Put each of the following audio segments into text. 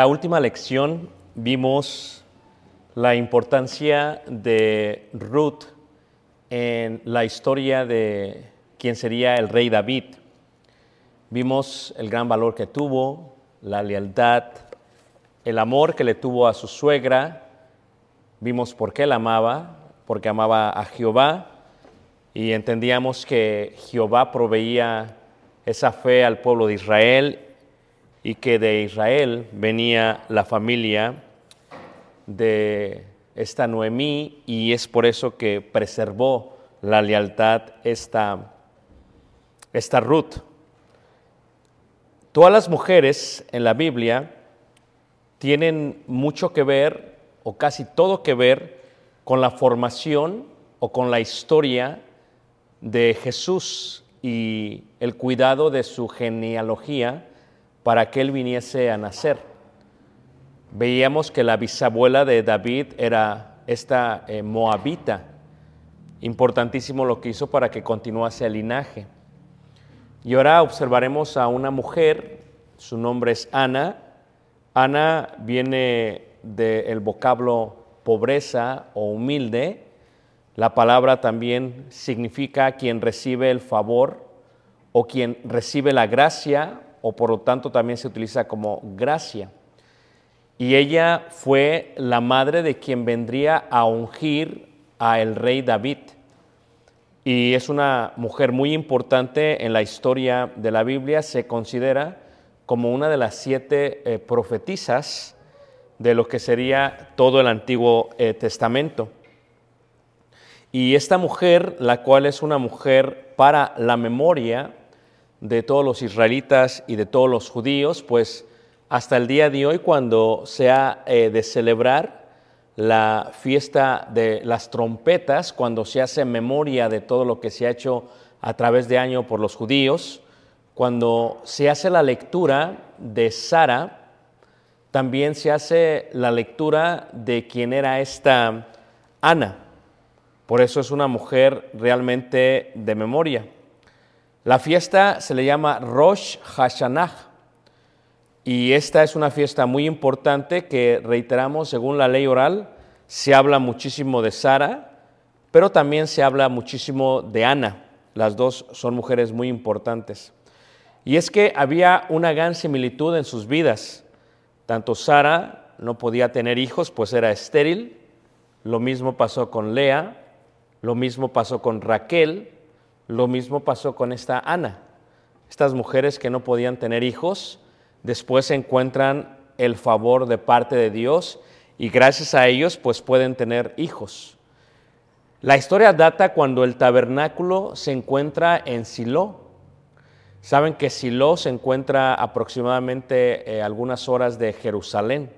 la última lección vimos la importancia de Ruth en la historia de quien sería el rey David. Vimos el gran valor que tuvo, la lealtad, el amor que le tuvo a su suegra. Vimos por qué la amaba, porque amaba a Jehová y entendíamos que Jehová proveía esa fe al pueblo de Israel y que de Israel venía la familia de esta Noemí y es por eso que preservó la lealtad esta, esta Ruth. Todas las mujeres en la Biblia tienen mucho que ver o casi todo que ver con la formación o con la historia de Jesús y el cuidado de su genealogía para que él viniese a nacer. Veíamos que la bisabuela de David era esta eh, moabita. Importantísimo lo que hizo para que continuase el linaje. Y ahora observaremos a una mujer, su nombre es Ana. Ana viene del vocablo pobreza o humilde. La palabra también significa quien recibe el favor o quien recibe la gracia o por lo tanto también se utiliza como gracia. Y ella fue la madre de quien vendría a ungir a el rey David. Y es una mujer muy importante en la historia de la Biblia, se considera como una de las siete eh, profetisas de lo que sería todo el Antiguo eh, Testamento. Y esta mujer, la cual es una mujer para la memoria de todos los israelitas y de todos los judíos, pues hasta el día de hoy, cuando se ha eh, de celebrar la fiesta de las trompetas, cuando se hace memoria de todo lo que se ha hecho a través de año por los judíos, cuando se hace la lectura de Sara, también se hace la lectura de quién era esta Ana. Por eso es una mujer realmente de memoria. La fiesta se le llama Rosh Hashanah y esta es una fiesta muy importante que reiteramos según la ley oral se habla muchísimo de Sara, pero también se habla muchísimo de Ana. Las dos son mujeres muy importantes. Y es que había una gran similitud en sus vidas. Tanto Sara no podía tener hijos, pues era estéril. Lo mismo pasó con Lea, lo mismo pasó con Raquel, lo mismo pasó con esta Ana. Estas mujeres que no podían tener hijos, después encuentran el favor de parte de Dios y gracias a ellos pues pueden tener hijos. La historia data cuando el tabernáculo se encuentra en Silo. Saben que Silo se encuentra aproximadamente eh, algunas horas de Jerusalén,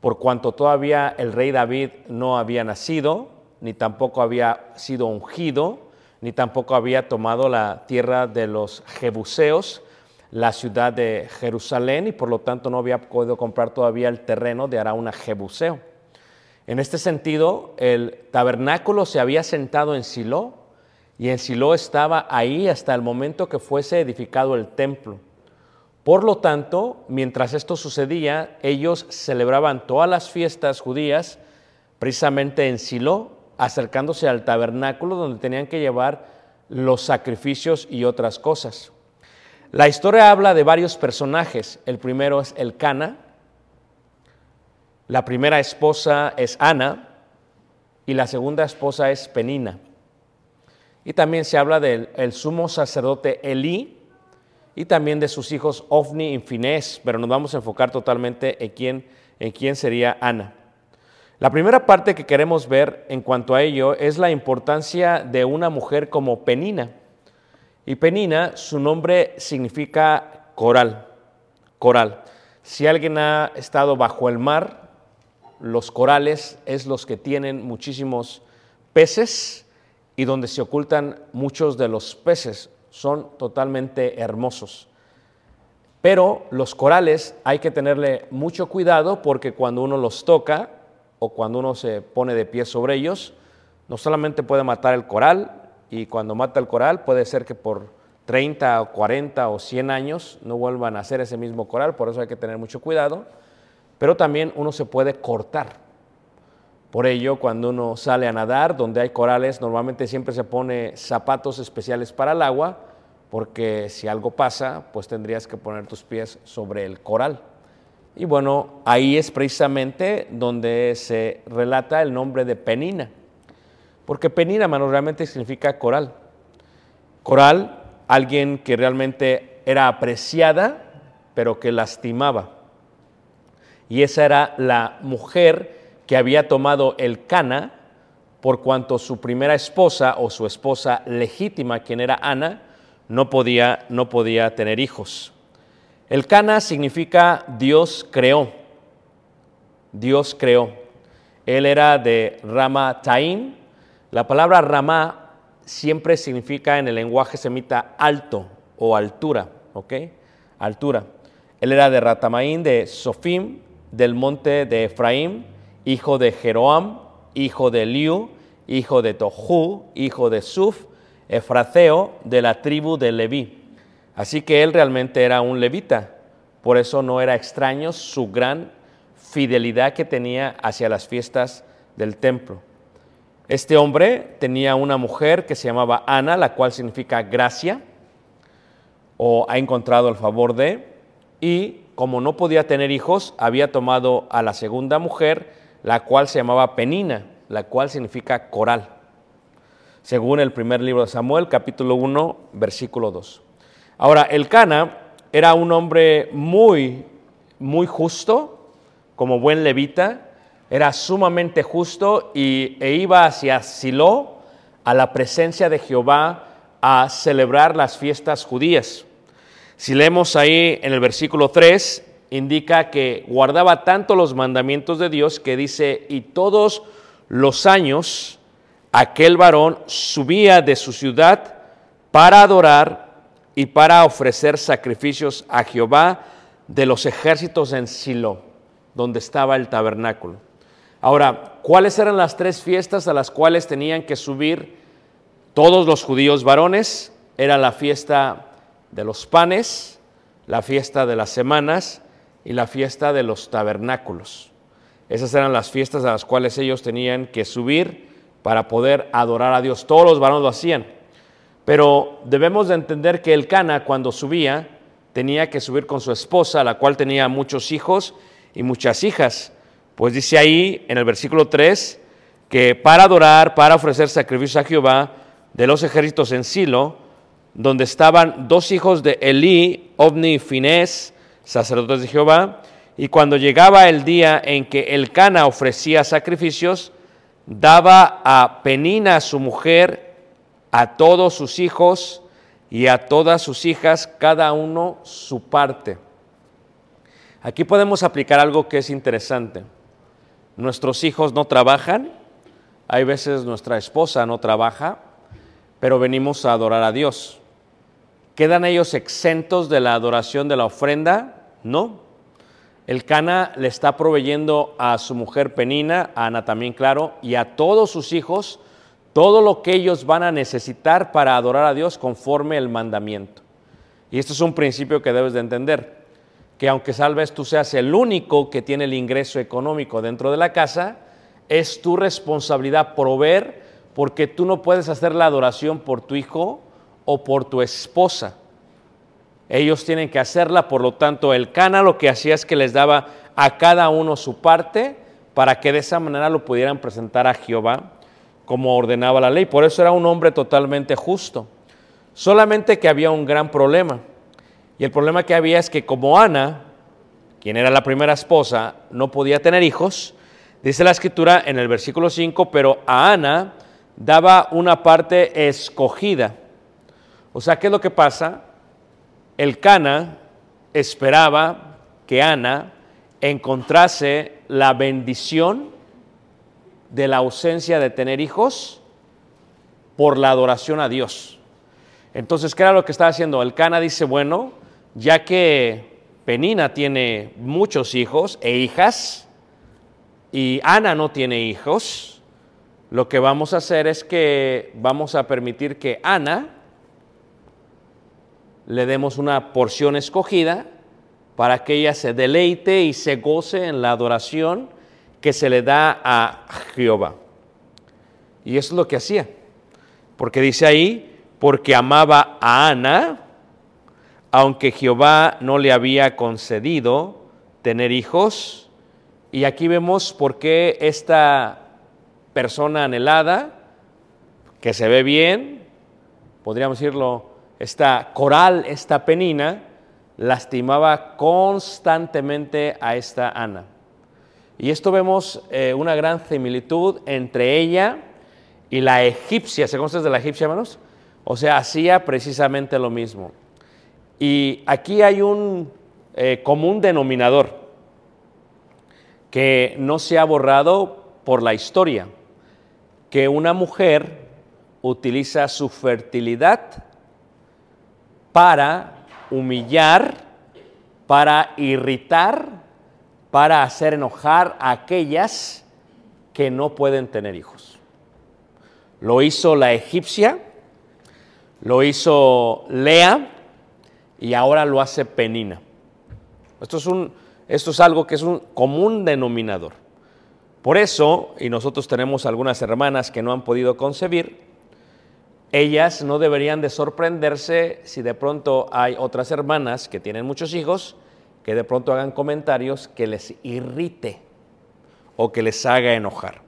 por cuanto todavía el rey David no había nacido, ni tampoco había sido ungido, ni tampoco había tomado la tierra de los Jebuseos, la ciudad de Jerusalén, y por lo tanto no había podido comprar todavía el terreno de Arauna Jebuseo. En este sentido, el tabernáculo se había sentado en Silo, y en Silo estaba ahí hasta el momento que fuese edificado el templo. Por lo tanto, mientras esto sucedía, ellos celebraban todas las fiestas judías precisamente en Silo, acercándose al tabernáculo donde tenían que llevar los sacrificios y otras cosas. La historia habla de varios personajes. El primero es el Cana, la primera esposa es Ana y la segunda esposa es Penina. Y también se habla del sumo sacerdote Elí y también de sus hijos Ofni y Finés, pero nos vamos a enfocar totalmente en quién, en quién sería Ana. La primera parte que queremos ver en cuanto a ello es la importancia de una mujer como Penina. Y Penina, su nombre significa coral, coral. Si alguien ha estado bajo el mar, los corales es los que tienen muchísimos peces y donde se ocultan muchos de los peces. Son totalmente hermosos. Pero los corales hay que tenerle mucho cuidado porque cuando uno los toca o cuando uno se pone de pie sobre ellos, no solamente puede matar el coral, y cuando mata el coral puede ser que por 30 o 40 o 100 años no vuelvan a hacer ese mismo coral, por eso hay que tener mucho cuidado, pero también uno se puede cortar por ello, cuando uno sale a nadar, donde hay corales, normalmente siempre se pone zapatos especiales para el agua, porque si algo pasa, pues tendrías que poner tus pies sobre el coral. Y bueno, ahí es precisamente donde se relata el nombre de Penina, porque Penina, mano, realmente significa coral. Coral, alguien que realmente era apreciada, pero que lastimaba. Y esa era la mujer que había tomado el Cana, por cuanto su primera esposa o su esposa legítima, quien era Ana, no podía, no podía tener hijos. El Cana significa Dios creó. Dios creó. Él era de Rama Taim. La palabra Rama siempre significa en el lenguaje semita alto o altura, ¿ok? Altura. Él era de Ratamaín, de Sofim, del monte de Efraín, hijo de Jeroam, hijo de Liu, hijo de Tohu, hijo de Suf, Efraceo, de la tribu de Leví. Así que él realmente era un levita, por eso no era extraño su gran fidelidad que tenía hacia las fiestas del templo. Este hombre tenía una mujer que se llamaba Ana, la cual significa gracia, o ha encontrado el favor de, y como no podía tener hijos, había tomado a la segunda mujer, la cual se llamaba Penina, la cual significa coral, según el primer libro de Samuel, capítulo 1, versículo 2. Ahora, el Cana era un hombre muy, muy justo, como buen levita, era sumamente justo y, e iba hacia Silo, a la presencia de Jehová, a celebrar las fiestas judías. Si leemos ahí en el versículo 3, indica que guardaba tanto los mandamientos de Dios que dice, y todos los años aquel varón subía de su ciudad para adorar y para ofrecer sacrificios a Jehová de los ejércitos en Silo, donde estaba el tabernáculo. Ahora, ¿cuáles eran las tres fiestas a las cuales tenían que subir todos los judíos varones? Era la fiesta de los panes, la fiesta de las semanas y la fiesta de los tabernáculos. Esas eran las fiestas a las cuales ellos tenían que subir para poder adorar a Dios. Todos los varones lo hacían. Pero debemos de entender que el Cana cuando subía tenía que subir con su esposa, la cual tenía muchos hijos y muchas hijas. Pues dice ahí en el versículo 3 que para adorar, para ofrecer sacrificios a Jehová de los ejércitos en Silo, donde estaban dos hijos de Elí, Ovni y Finés, sacerdotes de Jehová, y cuando llegaba el día en que el Cana ofrecía sacrificios, daba a Penina, su mujer, a todos sus hijos y a todas sus hijas, cada uno su parte. Aquí podemos aplicar algo que es interesante. Nuestros hijos no trabajan, hay veces nuestra esposa no trabaja, pero venimos a adorar a Dios. ¿Quedan ellos exentos de la adoración de la ofrenda? No. El Cana le está proveyendo a su mujer Penina, a Ana también, claro, y a todos sus hijos todo lo que ellos van a necesitar para adorar a Dios conforme el mandamiento. Y esto es un principio que debes de entender, que aunque salves tú seas el único que tiene el ingreso económico dentro de la casa, es tu responsabilidad proveer porque tú no puedes hacer la adoración por tu hijo o por tu esposa. Ellos tienen que hacerla, por lo tanto el Cana lo que hacía es que les daba a cada uno su parte para que de esa manera lo pudieran presentar a Jehová como ordenaba la ley. Por eso era un hombre totalmente justo. Solamente que había un gran problema. Y el problema que había es que como Ana, quien era la primera esposa, no podía tener hijos, dice la escritura en el versículo 5, pero a Ana daba una parte escogida. O sea, ¿qué es lo que pasa? El Cana esperaba que Ana encontrase la bendición de la ausencia de tener hijos por la adoración a Dios. Entonces, ¿qué era lo que estaba haciendo? El Cana dice, bueno, ya que Penina tiene muchos hijos e hijas y Ana no tiene hijos, lo que vamos a hacer es que vamos a permitir que Ana le demos una porción escogida para que ella se deleite y se goce en la adoración que se le da a Jehová. Y eso es lo que hacía. Porque dice ahí, porque amaba a Ana, aunque Jehová no le había concedido tener hijos. Y aquí vemos por qué esta persona anhelada, que se ve bien, podríamos decirlo, esta coral, esta penina, lastimaba constantemente a esta Ana. Y esto vemos eh, una gran similitud entre ella y la egipcia. ¿Se conoce de la egipcia, hermanos? O sea, hacía precisamente lo mismo. Y aquí hay un eh, común denominador que no se ha borrado por la historia, que una mujer utiliza su fertilidad para humillar, para irritar para hacer enojar a aquellas que no pueden tener hijos. Lo hizo la egipcia, lo hizo Lea y ahora lo hace Penina. Esto es, un, esto es algo que es un común denominador. Por eso, y nosotros tenemos algunas hermanas que no han podido concebir, ellas no deberían de sorprenderse si de pronto hay otras hermanas que tienen muchos hijos que de pronto hagan comentarios que les irrite o que les haga enojar.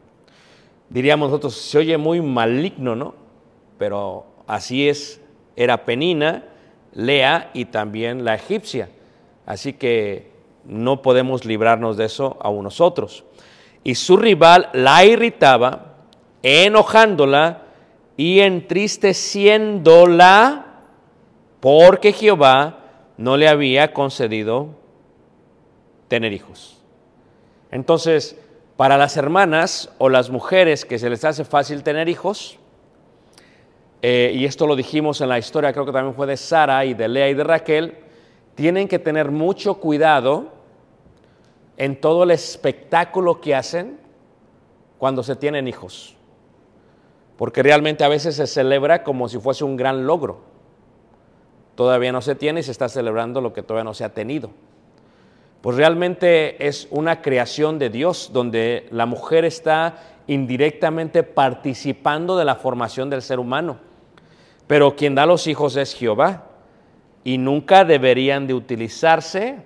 Diríamos nosotros, se oye muy maligno, ¿no? Pero así es, era Penina, Lea y también la egipcia. Así que no podemos librarnos de eso aún nosotros. Y su rival la irritaba, enojándola y entristeciéndola porque Jehová no le había concedido tener hijos. Entonces, para las hermanas o las mujeres que se les hace fácil tener hijos, eh, y esto lo dijimos en la historia, creo que también fue de Sara y de Lea y de Raquel, tienen que tener mucho cuidado en todo el espectáculo que hacen cuando se tienen hijos. Porque realmente a veces se celebra como si fuese un gran logro. Todavía no se tiene y se está celebrando lo que todavía no se ha tenido pues realmente es una creación de Dios donde la mujer está indirectamente participando de la formación del ser humano. Pero quien da los hijos es Jehová y nunca deberían de utilizarse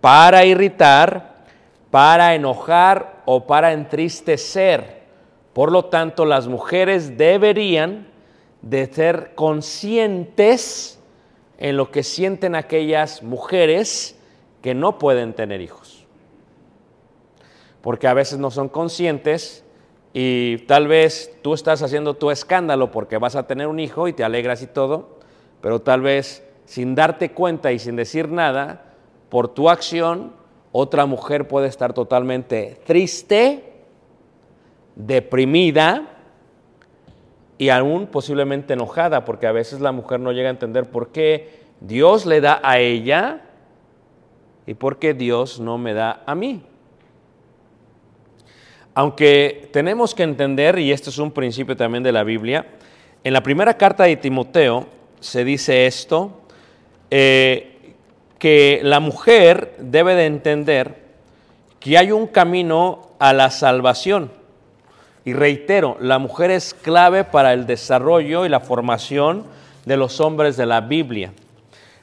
para irritar, para enojar o para entristecer. Por lo tanto, las mujeres deberían de ser conscientes en lo que sienten aquellas mujeres que no pueden tener hijos. Porque a veces no son conscientes y tal vez tú estás haciendo tu escándalo porque vas a tener un hijo y te alegras y todo, pero tal vez sin darte cuenta y sin decir nada, por tu acción, otra mujer puede estar totalmente triste, deprimida y aún posiblemente enojada, porque a veces la mujer no llega a entender por qué Dios le da a ella y por qué Dios no me da a mí. Aunque tenemos que entender, y este es un principio también de la Biblia, en la primera carta de Timoteo se dice esto, eh, que la mujer debe de entender que hay un camino a la salvación. Y reitero, la mujer es clave para el desarrollo y la formación de los hombres de la Biblia.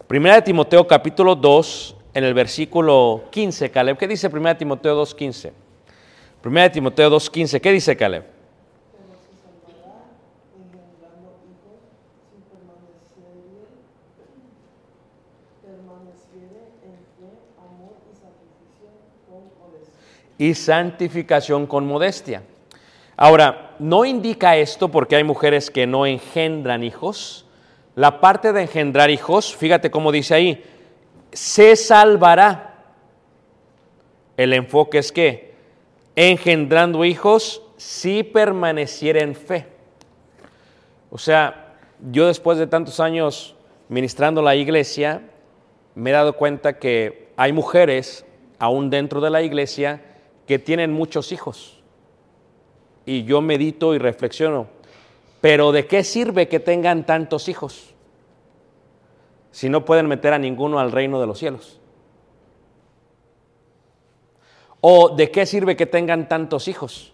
Primera de Timoteo capítulo 2, en el versículo 15, Caleb. ¿Qué dice Primera de Timoteo 2, 15? Primera de Timoteo 2, 15. ¿Qué dice Caleb? y santificación con modestia. Ahora, no indica esto porque hay mujeres que no engendran hijos. La parte de engendrar hijos, fíjate cómo dice ahí, se salvará. El enfoque es que, engendrando hijos, si permaneciera en fe. O sea, yo después de tantos años ministrando la iglesia, me he dado cuenta que hay mujeres, aún dentro de la iglesia, que tienen muchos hijos. Y yo medito y reflexiono, pero ¿de qué sirve que tengan tantos hijos si no pueden meter a ninguno al reino de los cielos? ¿O de qué sirve que tengan tantos hijos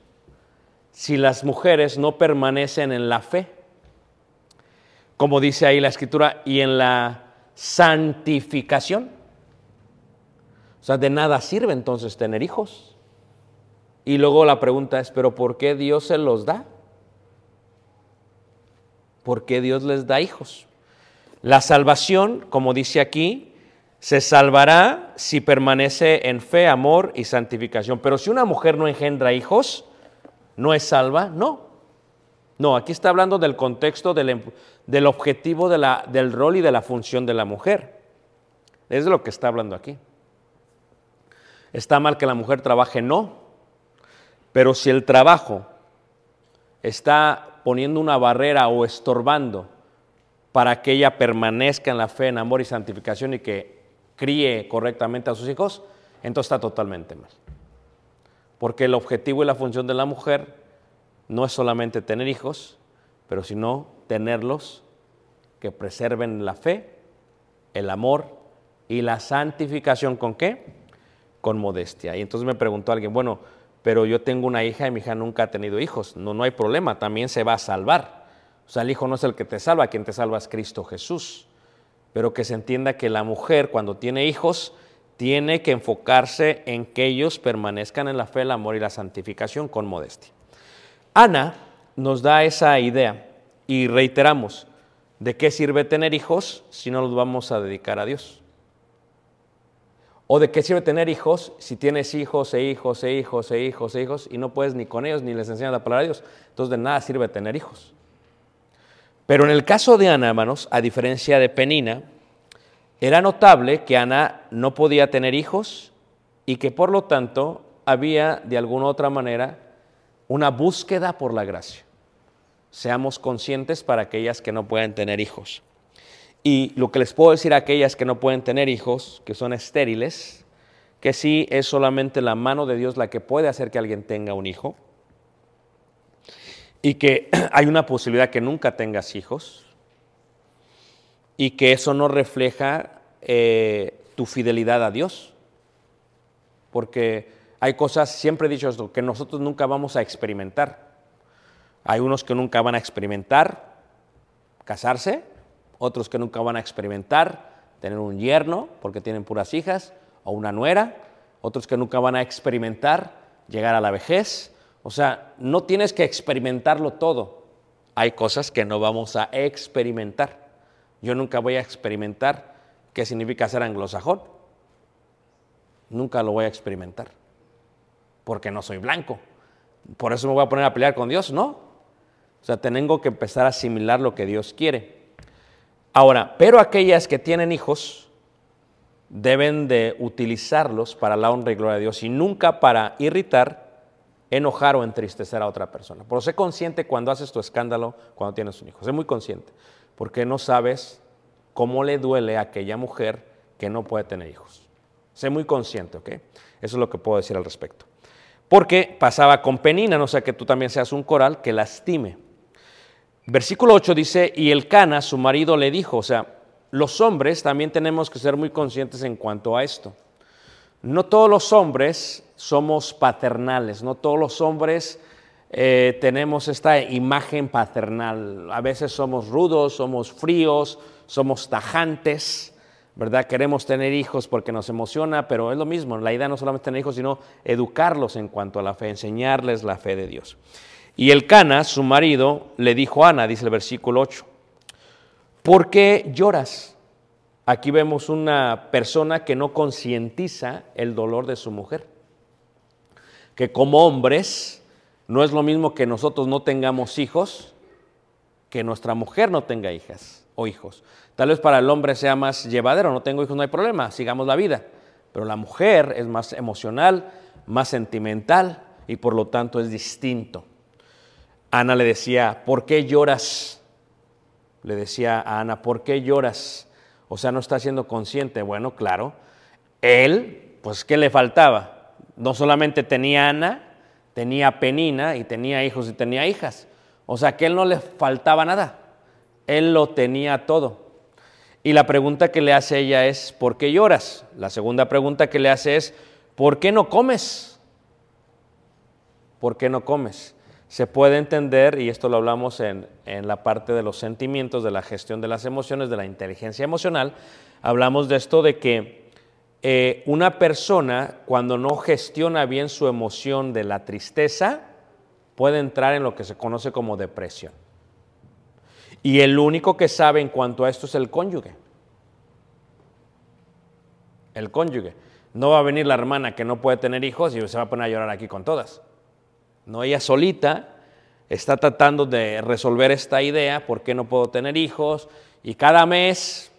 si las mujeres no permanecen en la fe? Como dice ahí la escritura, y en la santificación. O sea, de nada sirve entonces tener hijos. Y luego la pregunta es, ¿pero por qué Dios se los da? ¿Por qué Dios les da hijos? La salvación, como dice aquí, se salvará si permanece en fe, amor y santificación. Pero si una mujer no engendra hijos, ¿no es salva? No. No, aquí está hablando del contexto del, del objetivo del rol y de la función de la mujer. Es de lo que está hablando aquí. ¿Está mal que la mujer trabaje? No. Pero si el trabajo está poniendo una barrera o estorbando para que ella permanezca en la fe, en amor y santificación y que críe correctamente a sus hijos, entonces está totalmente mal. Porque el objetivo y la función de la mujer no es solamente tener hijos, pero sino tenerlos que preserven la fe, el amor y la santificación con qué? Con modestia. Y entonces me preguntó alguien, bueno, pero yo tengo una hija y mi hija nunca ha tenido hijos. No, no hay problema, también se va a salvar. O sea, el hijo no es el que te salva, quien te salva es Cristo Jesús. Pero que se entienda que la mujer cuando tiene hijos tiene que enfocarse en que ellos permanezcan en la fe, el amor y la santificación con modestia. Ana nos da esa idea y reiteramos, ¿de qué sirve tener hijos si no los vamos a dedicar a Dios? ¿O de qué sirve tener hijos si tienes hijos e hijos e hijos e hijos e hijos y no puedes ni con ellos ni les enseñas la palabra de Dios? Entonces de nada sirve tener hijos. Pero en el caso de Ana, hermanos, a diferencia de Penina, era notable que Ana no podía tener hijos y que por lo tanto había de alguna u otra manera una búsqueda por la gracia. Seamos conscientes para aquellas que no pueden tener hijos. Y lo que les puedo decir a aquellas que no pueden tener hijos, que son estériles, que sí es solamente la mano de Dios la que puede hacer que alguien tenga un hijo, y que hay una posibilidad que nunca tengas hijos, y que eso no refleja eh, tu fidelidad a Dios, porque hay cosas, siempre he dicho esto, que nosotros nunca vamos a experimentar. Hay unos que nunca van a experimentar casarse, otros que nunca van a experimentar tener un yerno porque tienen puras hijas o una nuera, otros que nunca van a experimentar llegar a la vejez. O sea, no tienes que experimentarlo todo. Hay cosas que no vamos a experimentar. Yo nunca voy a experimentar qué significa ser anglosajón. Nunca lo voy a experimentar. Porque no soy blanco. Por eso me voy a poner a pelear con Dios, ¿no? O sea, tengo que empezar a asimilar lo que Dios quiere. Ahora, pero aquellas que tienen hijos deben de utilizarlos para la honra y gloria de Dios y nunca para irritar, enojar o entristecer a otra persona. Pero sé consciente cuando haces tu escándalo cuando tienes un hijo. Sé muy consciente, porque no sabes cómo le duele a aquella mujer que no puede tener hijos. Sé muy consciente, ¿ok? Eso es lo que puedo decir al respecto. Porque pasaba con Penina, no sea que tú también seas un coral que lastime. Versículo 8 dice, y el Cana, su marido, le dijo, o sea, los hombres también tenemos que ser muy conscientes en cuanto a esto. No todos los hombres somos paternales, no todos los hombres eh, tenemos esta imagen paternal. A veces somos rudos, somos fríos, somos tajantes, ¿verdad? Queremos tener hijos porque nos emociona, pero es lo mismo. La idea no solamente tener hijos, sino educarlos en cuanto a la fe, enseñarles la fe de Dios. Y el Cana, su marido, le dijo a Ana, dice el versículo 8, ¿por qué lloras? Aquí vemos una persona que no concientiza el dolor de su mujer. Que como hombres no es lo mismo que nosotros no tengamos hijos, que nuestra mujer no tenga hijas o hijos. Tal vez para el hombre sea más llevadero, no tengo hijos, no hay problema, sigamos la vida. Pero la mujer es más emocional, más sentimental y por lo tanto es distinto. Ana le decía, ¿por qué lloras? Le decía a Ana, ¿por qué lloras? O sea, no está siendo consciente. Bueno, claro, él, pues, ¿qué le faltaba? No solamente tenía Ana, tenía Penina y tenía hijos y tenía hijas. O sea, que él no le faltaba nada. Él lo tenía todo. Y la pregunta que le hace ella es, ¿por qué lloras? La segunda pregunta que le hace es, ¿por qué no comes? ¿Por qué no comes? se puede entender, y esto lo hablamos en, la parte de los sentimientos, de la gestión de las emociones, de la inteligencia emocional, hablamos de esto de que eh, una persona cuando no gestiona bien su emoción de la tristeza, puede entrar en lo que se conoce como depresión. Y el único que sabe en cuanto a esto es el cónyuge. El cónyuge. No va a venir la hermana que no puede tener hijos y se va a poner a llorar aquí con todas. No, ella solita está tratando de resolver esta idea, ¿por qué no puedo tener hijos? Y cada mes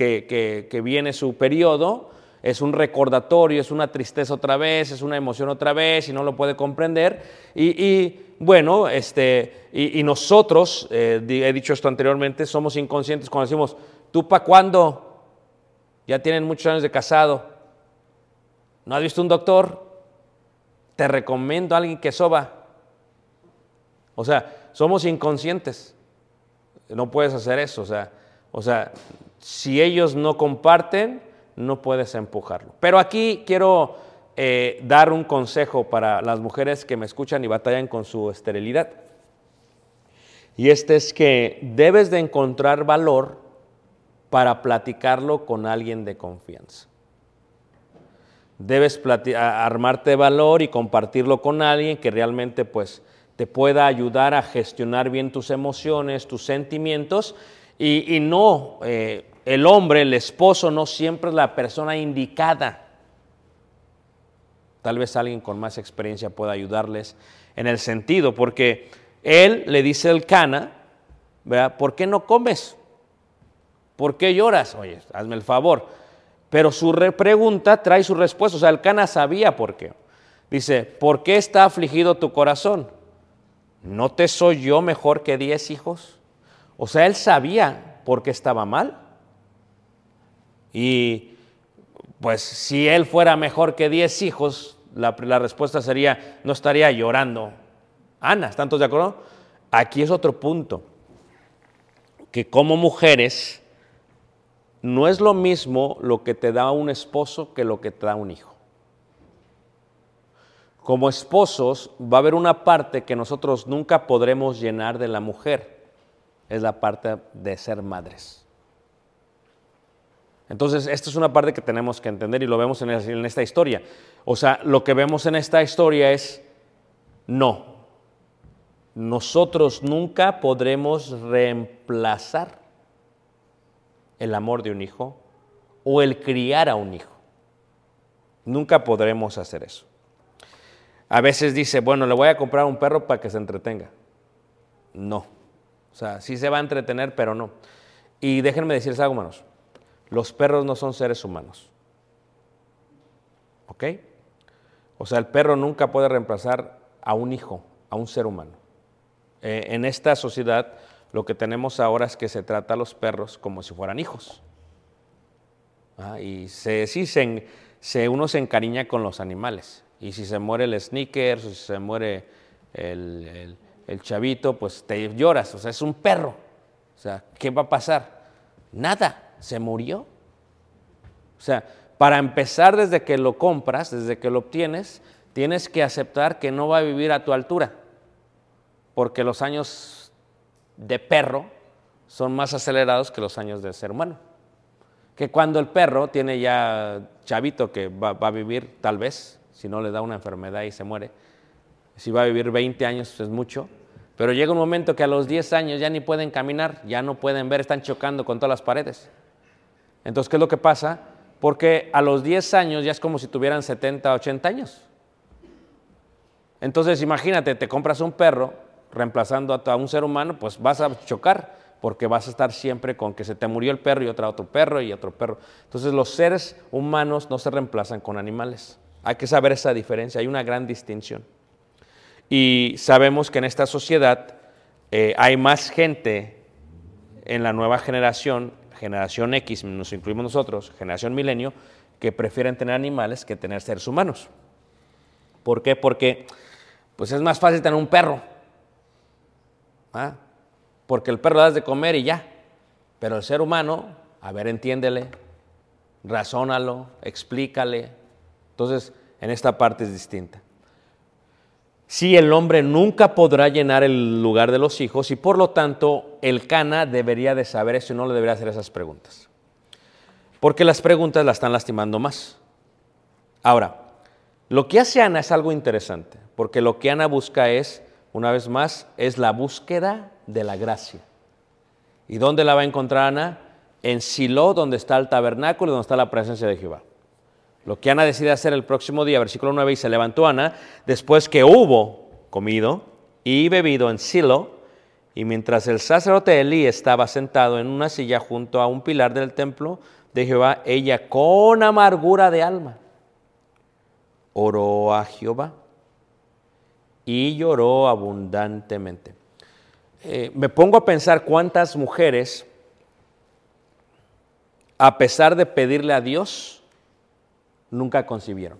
que, viene su periodo es un recordatorio, es una tristeza otra vez, es una emoción otra vez y no lo puede comprender. Y, bueno, este, y, nosotros, eh, he dicho esto anteriormente, somos inconscientes cuando decimos, ¿tú para cuándo? Ya tienen muchos años de casado. ¿No has visto un doctor? te recomiendo a alguien que soba. O sea, somos inconscientes. No puedes hacer eso. O sea, o sea, si ellos no comparten, no puedes empujarlo. Pero aquí quiero eh, dar un consejo para las mujeres que me escuchan y batallan con su esterilidad. Y este es que debes de encontrar valor para platicarlo con alguien de confianza. Debes armarte valor y compartirlo con alguien que realmente pues te pueda ayudar a gestionar bien tus emociones, tus sentimientos y, no, eh, el hombre, el esposo no siempre es la persona indicada. Tal vez alguien con más experiencia pueda ayudarles en el sentido, porque él le dice al cana, ¿por qué no comes? ¿Por qué lloras? Oye, hazme el favor pero su pregunta trae su respuesta. O sea, el Cana sabía por qué. Dice, ¿por qué está afligido tu corazón? ¿No te soy yo mejor que diez hijos? O sea, él sabía por qué estaba mal. Y pues si él fuera mejor que diez hijos, la, la respuesta sería, no estaría llorando. Ana, ¿están todos de acuerdo? Aquí es otro punto, que como mujeres no es lo mismo lo que te da un esposo que lo que te da un hijo. Como esposos va a haber una parte que nosotros nunca podremos llenar de la mujer, es la parte de ser madres. Entonces, esta es una parte que tenemos que entender y lo vemos en, esta historia. O sea, lo que vemos en esta historia es, no, nosotros nunca podremos reemplazar el amor de un hijo o el criar a un hijo. Nunca podremos hacer eso. A veces dice, bueno, le voy a comprar un perro para que se entretenga. No. O sea, sí se va a entretener, pero no. Y déjenme decirles algo, hermanos. Los perros no son seres humanos. ¿Ok? O sea, el perro nunca puede reemplazar a un hijo, a un ser humano. Eh, en esta sociedad lo que tenemos ahora es que se trata a los perros como si fueran hijos. Ah, y sí, se, uno se encariña con los animales. Y si se muere el sneaker, si se muere el chavito, pues te lloras. O sea, es un perro. O sea, ¿qué va a pasar? Nada, se murió. O sea, para empezar desde que lo compras, desde que lo obtienes, tienes que aceptar que no va a vivir a tu altura, porque los años de perro son más acelerados que los años de ser humano. Que cuando el perro tiene ya chavito que va, a vivir tal vez, si no le da una enfermedad y se muere, si va a vivir 20 años es mucho, pero llega un momento que a los 10 años ya ni pueden caminar, ya no pueden ver, están chocando con todas las paredes. Entonces, ¿qué es lo que pasa? porque a los 10 años ya es como si tuvieran 70, 80 años. Entonces imagínate, te compras un perro reemplazando a un ser humano, pues vas a chocar, porque vas a estar siempre con que se te murió el perro y otro otro perro y otro perro. Entonces los seres humanos no se reemplazan con animales. Hay que saber esa diferencia, hay una gran distinción. Y sabemos que en esta sociedad eh, hay más gente en la nueva generación generación X, nos incluimos nosotros, generación milenio, que prefieren tener animales que tener seres humanos. ¿Por qué? Porque pues es más fácil tener un perro. ¿ah? Porque el perro le das de comer y ya. Pero el ser humano, a ver, entiéndele, razónalo, explícale. Entonces, en esta parte es distinta. Sí, el hombre nunca podrá llenar el lugar de los hijos y por lo tanto el Cana debería de saber eso y no le debería hacer esas preguntas. Porque las preguntas la están lastimando más. Ahora, lo que hace Ana es algo interesante, porque lo que Ana busca es, una vez más, es la búsqueda de la gracia. ¿Y dónde la va a encontrar Ana? En Silo, donde está el tabernáculo y donde está la presencia de Jehová. Lo que Ana decide hacer el próximo día, versículo 9, y se levantó Ana después que hubo comido y bebido en Silo, y mientras el sacerdote Elí estaba sentado en una silla junto a un pilar del templo de Jehová, ella con amargura de alma oró a Jehová y lloró abundantemente. Eh, me pongo a pensar cuántas mujeres, a pesar de pedirle a Dios, nunca concibieron.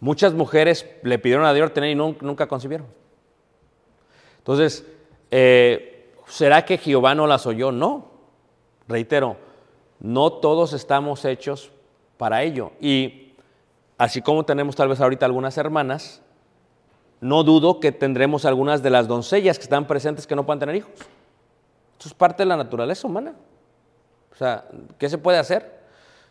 Muchas mujeres le pidieron a Dios tener y nunca concibieron. Entonces, eh, ¿será que Jehová no las oyó? No. Reitero, no todos estamos hechos para ello. Y así como tenemos tal vez ahorita algunas hermanas, no dudo que tendremos algunas de las doncellas que están presentes que no puedan tener hijos. Esto es parte de la naturaleza humana. O sea, ¿qué se puede hacer?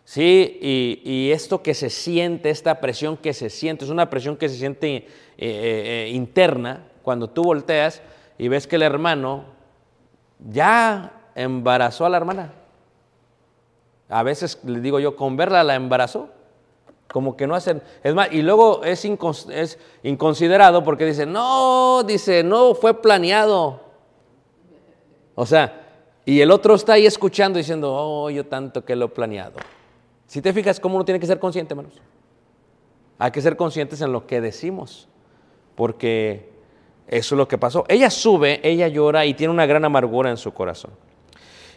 Sí, y, esto que se siente, esta presión que se siente, es una presión que se siente eh, eh, interna cuando tú volteas y ves que el hermano ya embarazó a la hermana. A veces le digo yo, con verla la embarazó. Como que no hacen. Es más, y luego es, es inconsiderado porque dice, no, dice, no fue planeado. O sea, y el otro está ahí escuchando diciendo, oh, yo tanto que lo he planeado. Si te fijas, ¿cómo uno tiene que ser consciente, hermanos? Hay que ser conscientes en lo que decimos, porque eso es lo que pasó. Ella sube, ella llora y tiene una gran amargura en su corazón.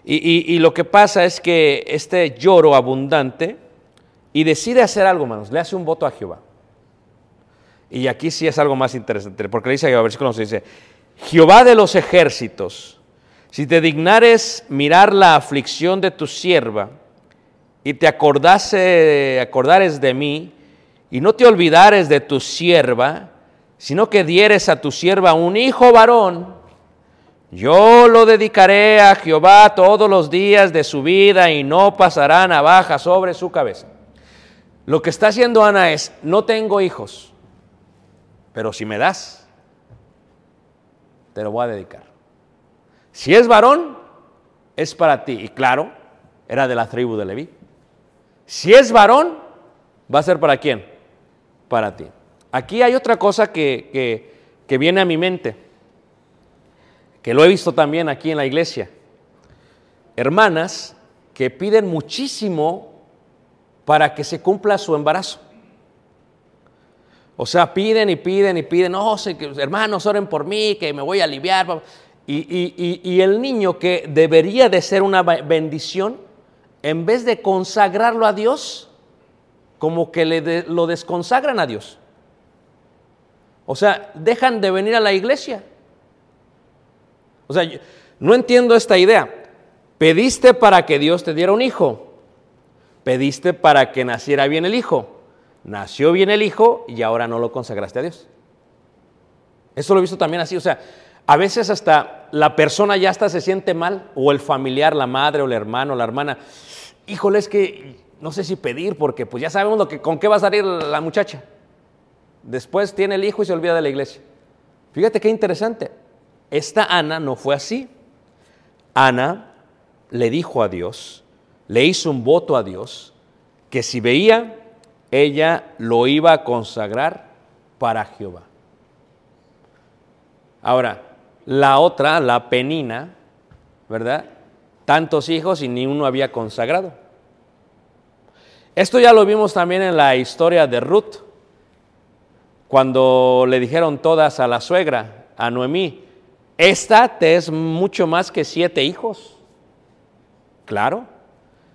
Y, y lo que pasa es que este lloro abundante, y decide hacer algo, hermanos, le hace un voto a Jehová. Y aquí sí es algo más interesante, porque le dice a Jehová, versículo 11, dice, Jehová de los ejércitos, si te dignares mirar la aflicción de tu sierva y te acordares de mí y no te olvidares de tu sierva, sino que dieres a tu sierva un hijo varón, yo lo dedicaré a Jehová todos los días de su vida y no pasará navaja sobre su cabeza. Lo que está haciendo Ana es, no tengo hijos, pero si me das, te lo voy a dedicar. Si es varón, es para ti. Y claro, era de la tribu de Leví. Si es varón, va a ser para quién? Para ti. Aquí hay otra cosa que, que viene a mi mente. que lo he visto también aquí en la iglesia. Hermanas que piden muchísimo para que se cumpla su embarazo. O sea, piden y piden y piden, no, hermanos, oren por mí, que me voy a aliviar. Y, el niño que debería de ser una bendición, en vez de consagrarlo a Dios, como que le lo desconsagran a Dios. O sea, dejan de venir a la iglesia. O sea, no entiendo esta idea. Pediste para que Dios te diera un hijo. Pediste para que naciera bien el hijo. Nació bien el hijo y ahora no lo consagraste a Dios. Eso lo he visto también así. O sea, a veces hasta la persona ya hasta se siente mal, o el familiar, la madre, o el hermano, la hermana. Híjole, es que no sé si pedir, porque pues ya sabemos lo que, con qué va a salir la muchacha. Después tiene el hijo y se olvida de la iglesia. Fíjate qué interesante. Esta Ana no fue así. Ana le dijo a Dios, le hizo un voto a Dios, que si veía, ella lo iba a consagrar para Jehová. Ahora, la otra, la penina, ¿verdad? Tantos hijos y ni uno había consagrado. Esto ya lo vimos también en la historia de Ruth, cuando le dijeron todas a la suegra, a Noemí, esta te es mucho más que siete hijos. Claro,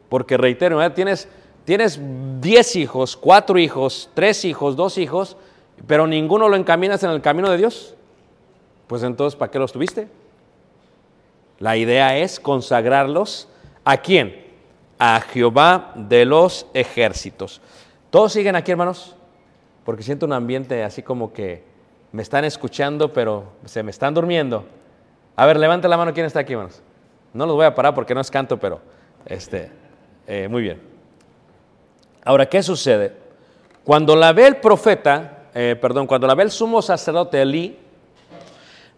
porque reitero, tienes, tienes diez hijos, cuatro hijos, tres hijos, dos hijos, pero ninguno lo encaminas en el camino de Dios pues entonces, ¿para qué los tuviste? La idea es consagrarlos a quién? A Jehová de los ejércitos. ¿Todos siguen aquí, hermanos? Porque siento un ambiente así como que me están escuchando, pero se me están durmiendo. A ver, levante la mano, ¿quién está aquí, hermanos? No los voy a parar porque no es canto, pero este, eh, muy bien. Ahora, ¿qué sucede? Cuando la ve el profeta, eh, perdón, cuando la ve el sumo sacerdote Elí,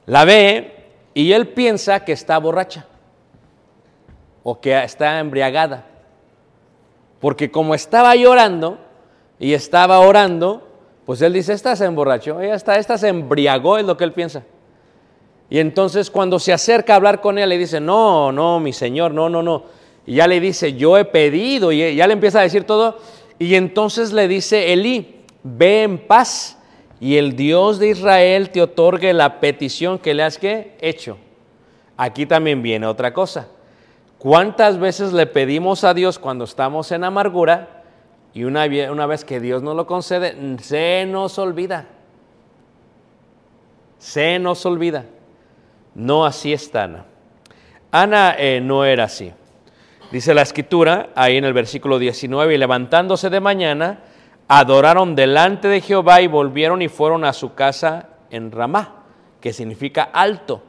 la ve y él piensa que está borracha o que está embriagada. Porque como estaba llorando y estaba orando, pues él dice, esta se emborrachó, ella está, esta se embriagó, es lo que él piensa. Y entonces cuando se acerca a hablar con él, le dice, no, no, mi señor, no, no, no. Y ya le dice, yo he pedido, y ya le empieza a decir todo. Y entonces le dice, Elí, ve en paz y el Dios de Israel te otorgue la petición que le has hecho. Aquí también viene otra cosa. ¿Cuántas veces le pedimos a Dios cuando estamos en amargura y una, una vez que Dios nos lo concede, se nos olvida? Se nos olvida. No así está Ana. Ana eh, no era así. Dice la escritura ahí en el versículo 19, y levantándose de mañana, adoraron delante de Jehová y volvieron y fueron a su casa en Ramá, que significa alto.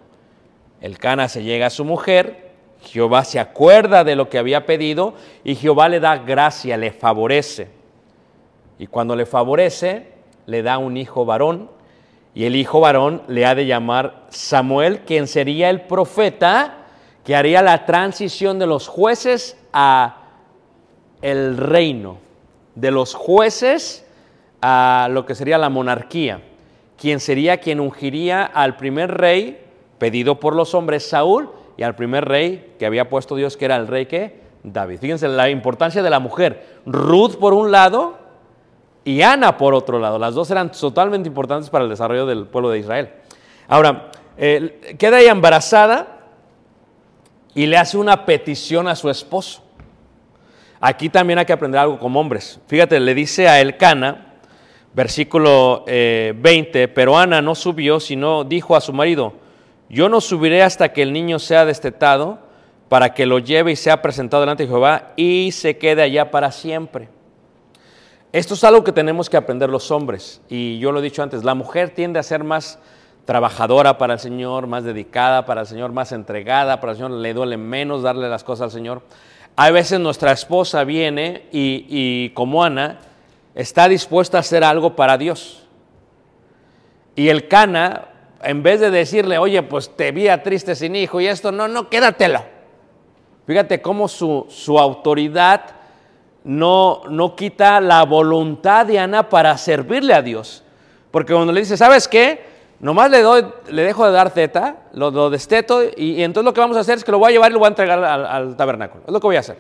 El Cana se llega a su mujer, Jehová se acuerda de lo que había pedido y Jehová le da gracia, le favorece. Y cuando le favorece, le da un hijo varón y el hijo varón le ha de llamar Samuel, quien sería el profeta que haría la transición de los jueces a el reino de los jueces a lo que sería la monarquía, quien sería quien ungiría al primer rey pedido por los hombres Saúl y al primer rey que había puesto Dios que era el rey que David. Fíjense la importancia de la mujer. Ruth por un lado y Ana por otro lado. Las dos eran totalmente importantes para el desarrollo del pueblo de Israel. Ahora, eh, queda ella embarazada y le hace una petición a su esposo. Aquí también hay que aprender algo como hombres. Fíjate, le dice a Elcana, versículo 20, eh, pero Ana no subió, sino dijo a su marido, yo no subiré hasta que el niño sea destetado, para que lo lleve y sea presentado delante de Jehová y se quede allá para siempre. Esto es algo que tenemos que aprender los hombres. Y yo lo he dicho antes, la mujer tiende a ser más trabajadora para el Señor, más dedicada para el Señor, más entregada para el Señor, le duele menos darle las cosas al Señor. Hay veces nuestra esposa viene y, como Ana está dispuesta a hacer algo para Dios. Y el Cana, en vez de decirle, oye, pues te vi triste sin hijo y esto, no, no, quédatelo. Fíjate cómo su, su autoridad no, no quita la voluntad de Ana para servirle a Dios. Porque cuando le dice, ¿sabes qué? Nomás le, doy, le dejo de dar teta, lo, lo desteto y, y entonces lo que vamos a hacer es que lo voy a llevar y lo voy a entregar al, al tabernáculo. Es lo que voy a hacer.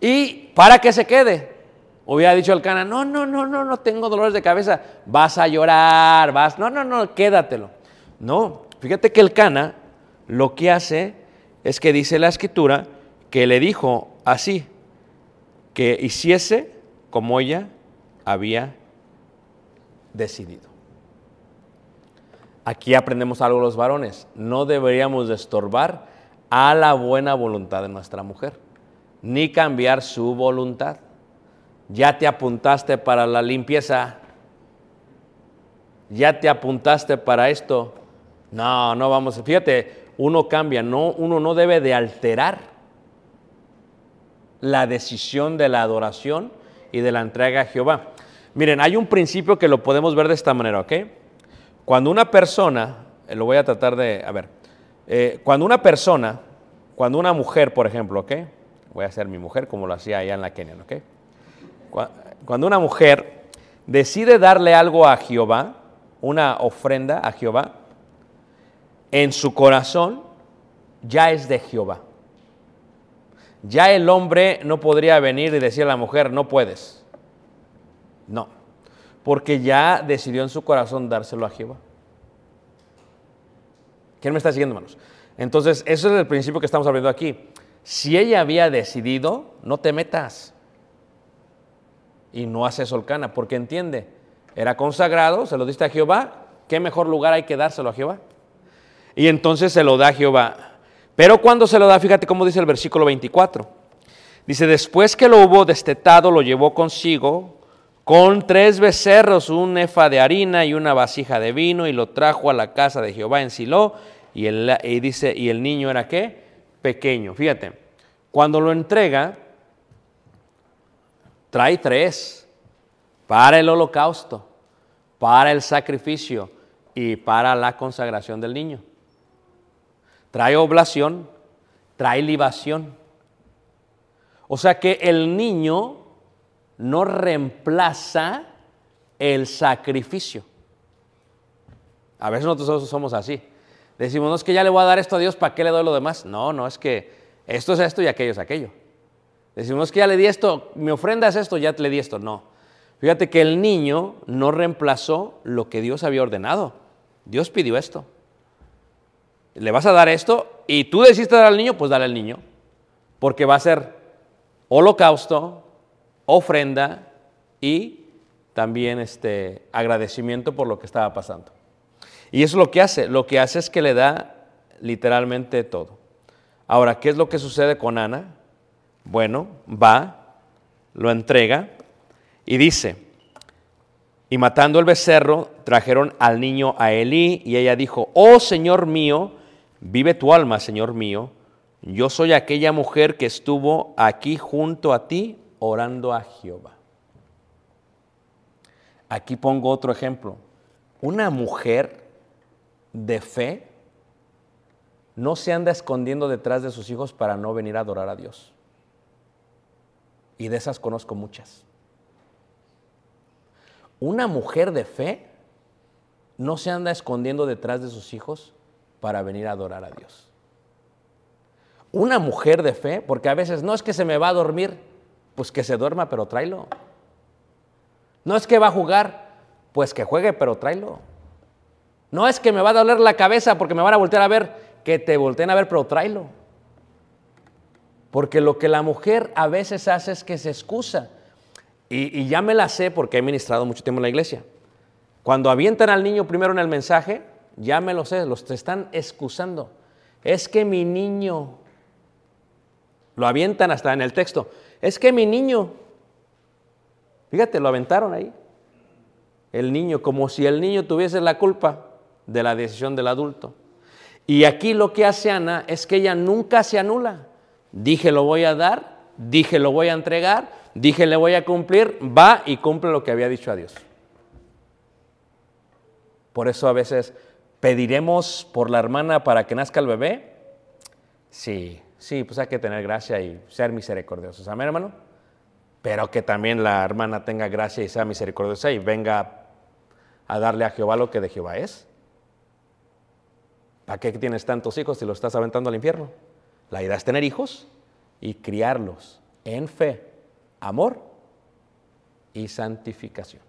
Y para que se quede, hubiera dicho el cana, no, no, no, no, no tengo dolores de cabeza, vas a llorar, vas, no, no, no, quédatelo. No, fíjate que el cana lo que hace es que dice la escritura que le dijo así, que hiciese como ella había decidido. Aquí aprendemos algo los varones. No deberíamos de estorbar a la buena voluntad de nuestra mujer, ni cambiar su voluntad. Ya te apuntaste para la limpieza. Ya te apuntaste para esto. No, no vamos. Fíjate, uno cambia, no, uno no debe de alterar la decisión de la adoración y de la entrega a Jehová. Miren, hay un principio que lo podemos ver de esta manera, ¿ok? Cuando una persona, eh, lo voy a tratar de, a ver, eh, cuando una persona, cuando una mujer, por ejemplo, ¿ok? Voy a hacer mi mujer como lo hacía allá en la Kenia, ¿ok? Cu- Cuando una mujer decide darle algo a Jehová, una ofrenda a Jehová, en su corazón ya es de Jehová. Ya el hombre no podría venir y decir a la mujer, no puedes. No, porque ya decidió en su corazón dárselo a Jehová. ¿Quién me está siguiendo, hermanos? Entonces, eso es el principio que estamos hablando aquí. Si ella había decidido, no te metas. Y no hace solcana, porque entiende, era consagrado, se lo diste a Jehová, ¿qué mejor lugar hay que dárselo a Jehová? Y entonces se lo da a Jehová. Pero cuando se lo da, fíjate cómo dice el versículo 24. Dice, después que lo hubo destetado, lo llevó consigo con tres becerros, un efa de harina y una vasija de vino, y lo trajo a la casa de Jehová en Silo. Y, dice, ¿y el niño era qué? Pequeño. Fíjate, cuando lo entrega, trae tres para el holocausto, para el sacrificio y para la consagración del niño. Trae oblación, trae libación. O sea que el niño no reemplaza el sacrificio. A veces nosotros somos así. Decimos, no es que ya le voy a dar esto a Dios, ¿para qué le doy lo demás? No, no, es que esto es esto y aquello es aquello. Decimos, es que ya le di esto, mi ofrenda es esto, ya le di esto. No. Fíjate que el niño no reemplazó lo que Dios había ordenado. Dios pidió esto. Le vas a dar esto y tú decidiste dar al niño, pues dale al niño. Porque va a ser holocausto, ofrenda y también este agradecimiento por lo que estaba pasando. Y eso es lo que hace. Lo que hace es que le da literalmente todo. Ahora, ¿qué es lo que sucede con Ana? Bueno, va, lo entrega y dice, y matando el becerro, trajeron al niño a Elí y ella dijo, oh Señor mío, vive tu alma, Señor mío, yo soy aquella mujer que estuvo aquí junto a ti orando a Jehová. Aquí pongo otro ejemplo. Una mujer de fe no se anda escondiendo detrás de sus hijos para no venir a adorar a Dios. Y de esas conozco muchas. Una mujer de fe no se anda escondiendo detrás de sus hijos para venir a adorar a Dios. Una mujer de fe, porque a veces no es que se me va a dormir, pues que se duerma, pero tráelo. No es que va a jugar, pues que juegue, pero tráelo. No es que me va a doler la cabeza porque me van a voltear a ver, que te volteen a ver, pero tráelo. Porque lo que la mujer a veces hace es que se excusa. Y, y, ya me la sé porque he ministrado mucho tiempo en la iglesia. Cuando avientan al niño primero en el mensaje, ya me lo sé, los están excusando. Es que mi niño, lo avientan hasta en el texto, es que mi niño, fíjate, lo aventaron ahí. El niño, como si el niño tuviese la culpa de la decisión del adulto. Y aquí lo que hace Ana es que ella nunca se anula. Dije lo voy a dar, dije lo voy a entregar, dije le voy a cumplir, va y cumple lo que había dicho a Dios. Por eso a veces pediremos por la hermana para que nazca el bebé. Sí, sí, pues hay que tener gracia y ser misericordiosos. Amén, hermano. Pero que también la hermana tenga gracia y sea misericordiosa y venga a darle a Jehová lo que de Jehová es. ¿Para qué tienes tantos hijos si los estás aventando al infierno? La idea es tener hijos y criarlos en fe, amor y santificación.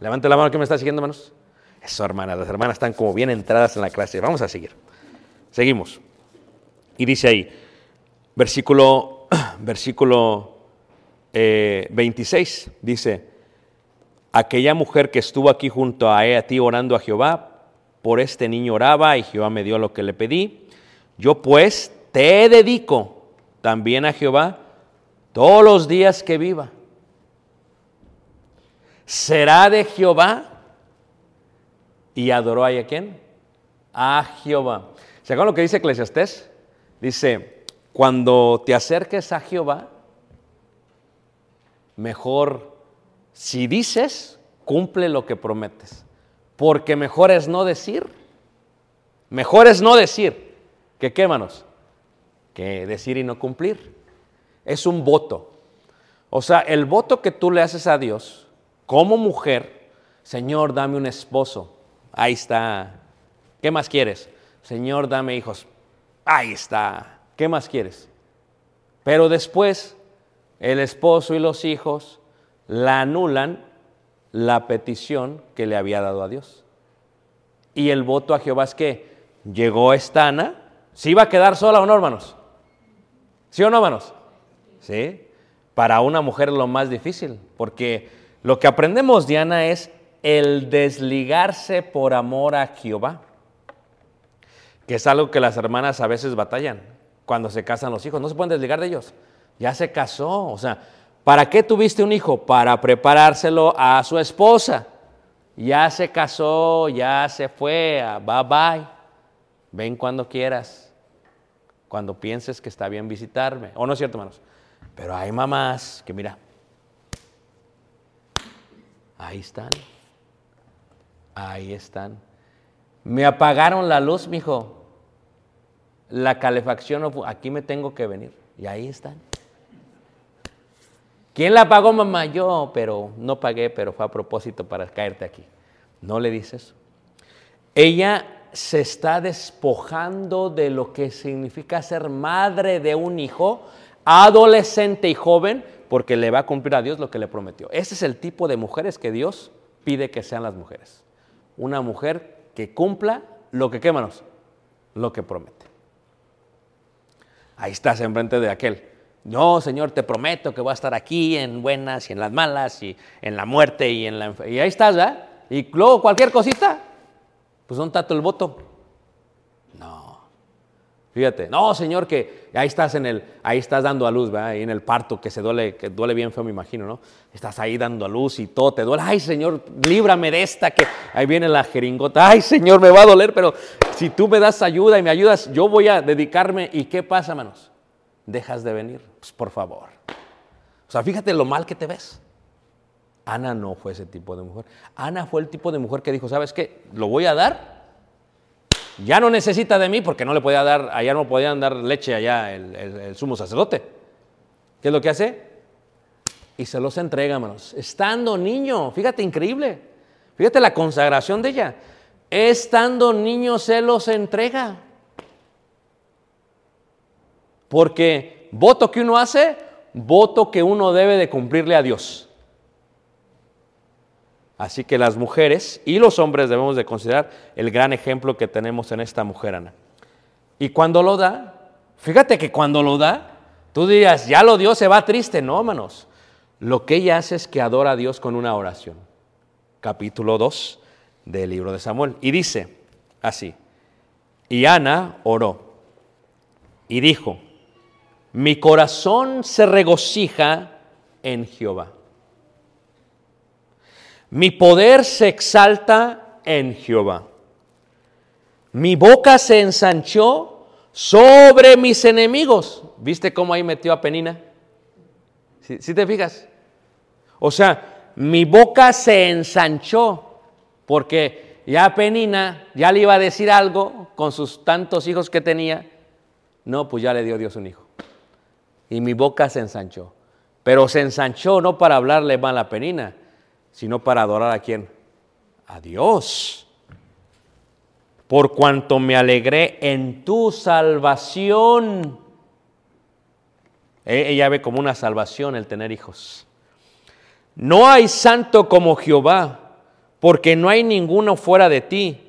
Levante la mano que me está siguiendo, hermanos. Eso, hermanas, las hermanas están como bien entradas en la clase. Vamos a seguir. Seguimos. Y dice ahí, versículo, versículo 26, eh, dice, aquella mujer que estuvo aquí junto a, a ti orando a Jehová, por este niño oraba y Jehová me dio lo que le pedí. Yo pues te dedico también a Jehová todos los días que viva. Será de Jehová y adoró a quién? A Jehová. ¿Se acuerdan lo que dice Eclesiastés? Dice, cuando te acerques a Jehová, mejor, si dices, cumple lo que prometes. Porque mejor es no decir. Mejor es no decir. ¿Que qué, hermanos? Que decir y no cumplir. Es un voto. O sea, el voto que tú le haces a Dios como mujer, Señor, dame un esposo. Ahí está. ¿Qué más quieres? Señor, dame hijos. Ahí está. ¿Qué más quieres? Pero después el esposo y los hijos la anulan la petición que le había dado a Dios. Y el voto a Jehová es que llegó esta Ana, ¿sí iba a quedar sola o no, hermanos? ¿Sí o no, hermanos? Sí. Para una mujer lo más difícil, porque lo que aprendemos de Ana es el desligarse por amor a Jehová, que es algo que las hermanas a veces batallan cuando se casan los hijos, no se pueden desligar de ellos. Ya se casó, o sea, ¿Para qué tuviste un hijo? Para preparárselo a su esposa. Ya se casó, ya se fue, bye bye. Ven cuando quieras, cuando pienses que está bien visitarme. ¿O no es cierto, hermanos? Pero hay mamás que mira, ahí están, ahí están. Me apagaron la luz, mijo. La calefacción, aquí me tengo que venir. Y ahí están. ¿Quién la pagó, mamá? Yo, pero no pagué, pero fue a propósito para caerte aquí. No le dices. Ella se está despojando de lo que significa ser madre de un hijo, adolescente y joven, porque le va a cumplir a Dios lo que le prometió. Ese es el tipo de mujeres que Dios pide que sean las mujeres. Una mujer que cumpla lo que, ¿qué manos? Lo que promete. Ahí estás enfrente de aquel no, Señor, te prometo que voy a estar aquí en buenas y en las malas y en la muerte y en la Y ahí estás, ¿verdad? Y luego cualquier cosita, pues un tato el voto. Fíjate, no, Señor, que ahí estás en el, ahí estás dando a luz, ¿verdad? Ahí en el parto que se duele, que duele bien feo, me imagino, ¿no? Estás ahí dando a luz y todo te duele. Ay, Señor, líbrame de esta que ahí viene la jeringota. Ay, Señor, me va a doler, pero si tú me das ayuda y me ayudas, yo voy a dedicarme. ¿Y qué pasa, manos? dejas de venir? Pues por favor. O sea, fíjate lo mal que te ves. Ana no fue ese tipo de mujer. Ana fue el tipo de mujer que dijo, ¿sabes qué? Lo voy a dar. Ya no necesita de mí porque no le podía dar, allá no podían dar leche allá el, sumo sacerdote. ¿Qué es lo que hace? Y se los entrega, hermanos. Estando niño, fíjate, increíble. Fíjate la consagración de ella. Estando niño se los entrega. Porque voto que uno hace, voto que uno debe de cumplirle a Dios. Así que las mujeres y los hombres debemos de considerar el gran ejemplo que tenemos en esta mujer, Ana. Y cuando lo da, fíjate que cuando lo da, tú dirías, ya lo dio, se va triste. No, hermanos. Lo que ella hace es que adora a Dios con una oración. Capítulo 2 del libro de Samuel. Y dice así, y Ana oró y dijo, mi corazón se regocija en Jehová. Mi poder se exalta en Jehová. Mi boca se ensanchó sobre mis enemigos. ¿Viste cómo ahí metió a Penina? ¿Sí, te fijas? O sea, mi boca se ensanchó porque ya Penina ya le iba a decir algo con sus tantos hijos que tenía. No, pues ya le dio Dios un hijo y mi boca se ensanchó. Pero se ensanchó no para hablarle mal a Penina, sino para adorar a quién? A Dios. por cuanto me alegré en tu salvación. E- Ella ve como una salvación el tener hijos. No hay santo como Jehová, porque no hay ninguno fuera de ti,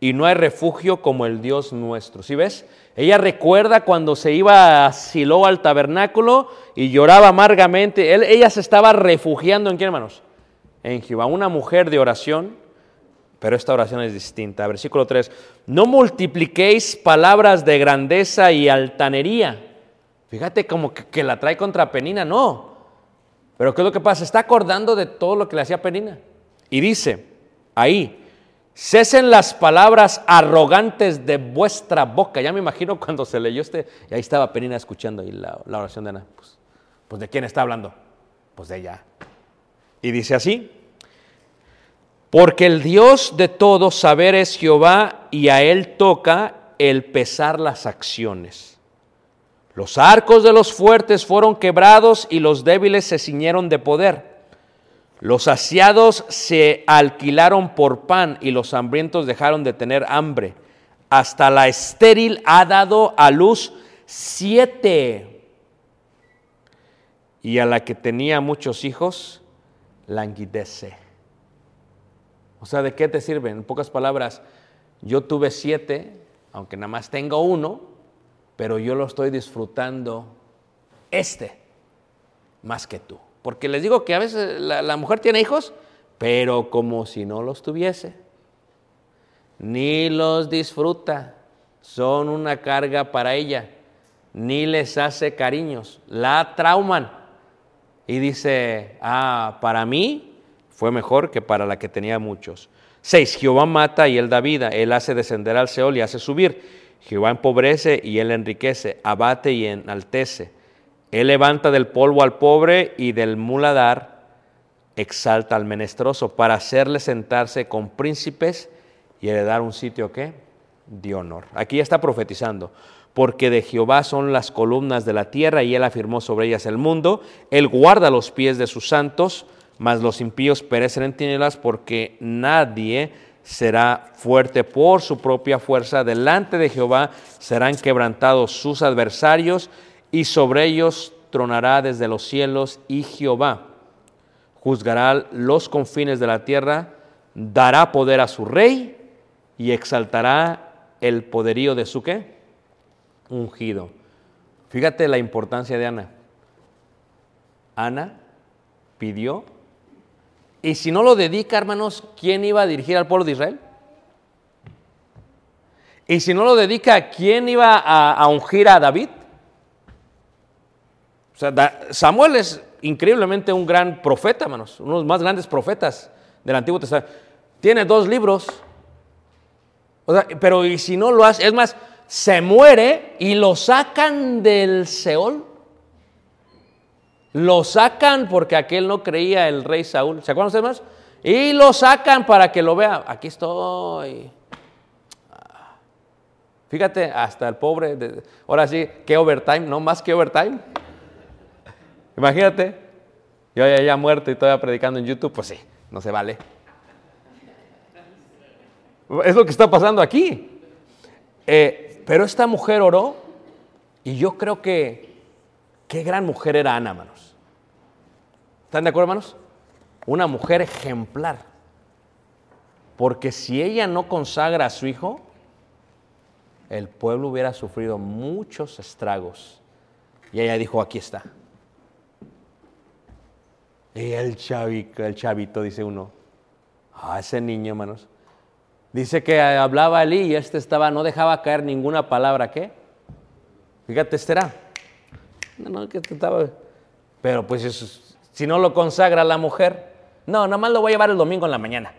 y no hay refugio como el Dios nuestro. ¿Sí ves? Ella recuerda cuando se iba a Silo al tabernáculo y lloraba amargamente. Ella se estaba refugiando en quién, hermanos? En Jehová, una mujer de oración, pero esta oración es distinta. Versículo 3. No multipliquéis palabras de grandeza y altanería. Fíjate como que, la trae contra Penina, no. Pero ¿qué es lo que pasa? Está acordando de todo lo que le hacía Penina. Y dice, ahí, cesen las palabras arrogantes de vuestra boca. Ya me imagino cuando se leyó este, y ahí estaba Penina escuchando la, la oración de Ana. Pues, pues, ¿de quién está hablando? Pues de ella. Y dice así, porque el Dios de todo saber es Jehová y a él toca el pesar las acciones. Los arcos de los fuertes fueron quebrados y los débiles se ciñeron de poder. Los saciados se alquilaron por pan y los hambrientos dejaron de tener hambre. Hasta la estéril ha dado a luz siete. Y a la que tenía muchos hijos, languidece. O sea, ¿de qué te sirve? En pocas palabras, yo tuve siete, aunque nada más tengo uno, pero yo lo estoy disfrutando este más que tú. Porque les digo que a veces la, la mujer tiene hijos, pero como si no los tuviese. Ni los disfruta, son una carga para ella, ni les hace cariños, la trauman. Y dice, ah, para mí fue mejor que para la que tenía muchos. Seis, Jehová mata y él da vida, él hace descender al Seol y hace subir. Jehová empobrece y él enriquece, abate y enaltece. Él levanta del polvo al pobre y del muladar exalta al menesteroso para hacerle sentarse con príncipes y heredar un sitio que de honor. Aquí ya está profetizando. Porque de Jehová son las columnas de la tierra y él afirmó sobre ellas el mundo. Él guarda los pies de sus santos, mas los impíos perecen en tinieblas porque nadie será fuerte por su propia fuerza. Delante de Jehová serán quebrantados sus adversarios y sobre ellos tronará desde los cielos y Jehová juzgará los confines de la tierra, dará poder a su rey y exaltará el poderío de su qué? Ungido. Fíjate la importancia de Ana. Ana pidió, y si no lo dedica, hermanos, ¿quién iba a dirigir al pueblo de Israel? Y si no lo dedica, ¿quién iba a, ungir a David? O sea, Samuel es increíblemente un gran profeta, hermanos, uno de los más grandes profetas del Antiguo Testamento. Tiene dos libros. Pero y si no lo hace, es más, se muere y lo sacan del Seol. Lo sacan porque aquel no creía el rey Saúl. ¿Se acuerdan ustedes más? Y lo sacan para que lo vea. Aquí estoy. Fíjate, hasta el pobre. ahora sí, ¿qué overtime? ¿No más que overtime? Imagínate, yo ya muerto y todavía predicando en YouTube, pues sí, no se vale. Es lo que está pasando aquí. Eh, pero esta mujer oró y yo creo que qué gran mujer era Ana, hermanos. ¿Están de acuerdo, hermanos? Una mujer ejemplar. Porque si ella no consagra a su hijo, el pueblo hubiera sufrido muchos estragos. Y ella dijo, aquí está. Y el chavito, el chavito, dice uno, ah, ese niño, hermanos. Dice que hablaba Elí y este estaba, no dejaba caer ninguna palabra, ¿qué? Fíjate, este era. No, que estaba. Pero pues si no lo consagra la mujer, no, nada más lo voy a llevar el domingo en la mañana.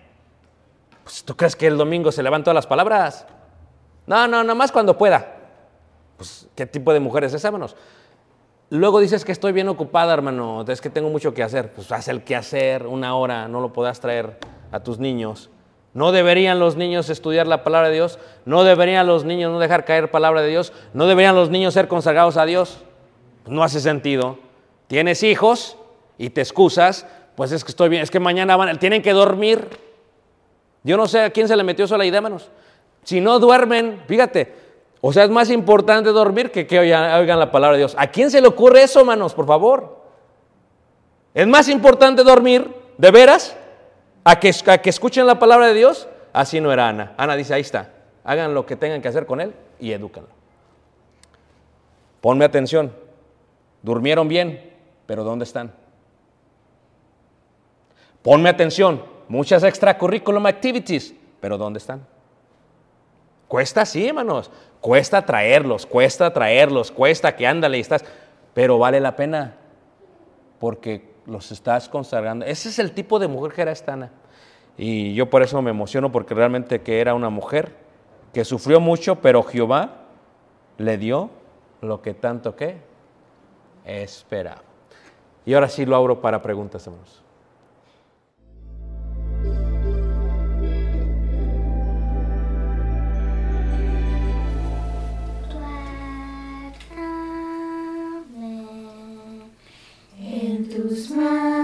Pues tú crees que el domingo se levantan todas las palabras. No, no, nada más cuando pueda. Pues, ¿qué tipo de mujer es hermanos? Luego dices que estoy bien ocupada, hermano, es que tengo mucho que hacer. Pues haz el que hacer, una hora, no lo podrás traer a tus niños. ¿No deberían los niños estudiar la palabra de Dios? ¿No deberían los niños no dejar caer palabra de Dios? ¿No deberían los niños ser consagrados a Dios? No hace sentido. Tienes hijos y te excusas, pues es que estoy bien, es que mañana van, tienen que dormir. Yo no sé a quién se le metió eso la idea, hermanos. Si no duermen, fíjate, o sea, es más importante dormir que que oigan, la palabra de Dios. ¿A quién se le ocurre eso, hermanos, por favor? Es más importante dormir, de veras, a que, a que escuchen la palabra de Dios. Así no era Ana. Ana dice, ahí está, hagan lo que tengan que hacer con él y edúcanlo. Ponme atención, durmieron bien, pero ¿dónde están? Ponme atención, muchas extracurriculum activities, pero ¿dónde están? Cuesta, sí, hermanos, cuesta traerlos, cuesta traerlos, cuesta que ándale y estás, pero vale la pena porque los estás consagrando. Ese es el tipo de mujer que era esta Ana. Y yo por eso me emociono porque realmente que era una mujer que sufrió mucho, pero Jehová le dio lo que tanto que esperaba. Y ahora sí lo abro para preguntas, hermanos. En tus manos,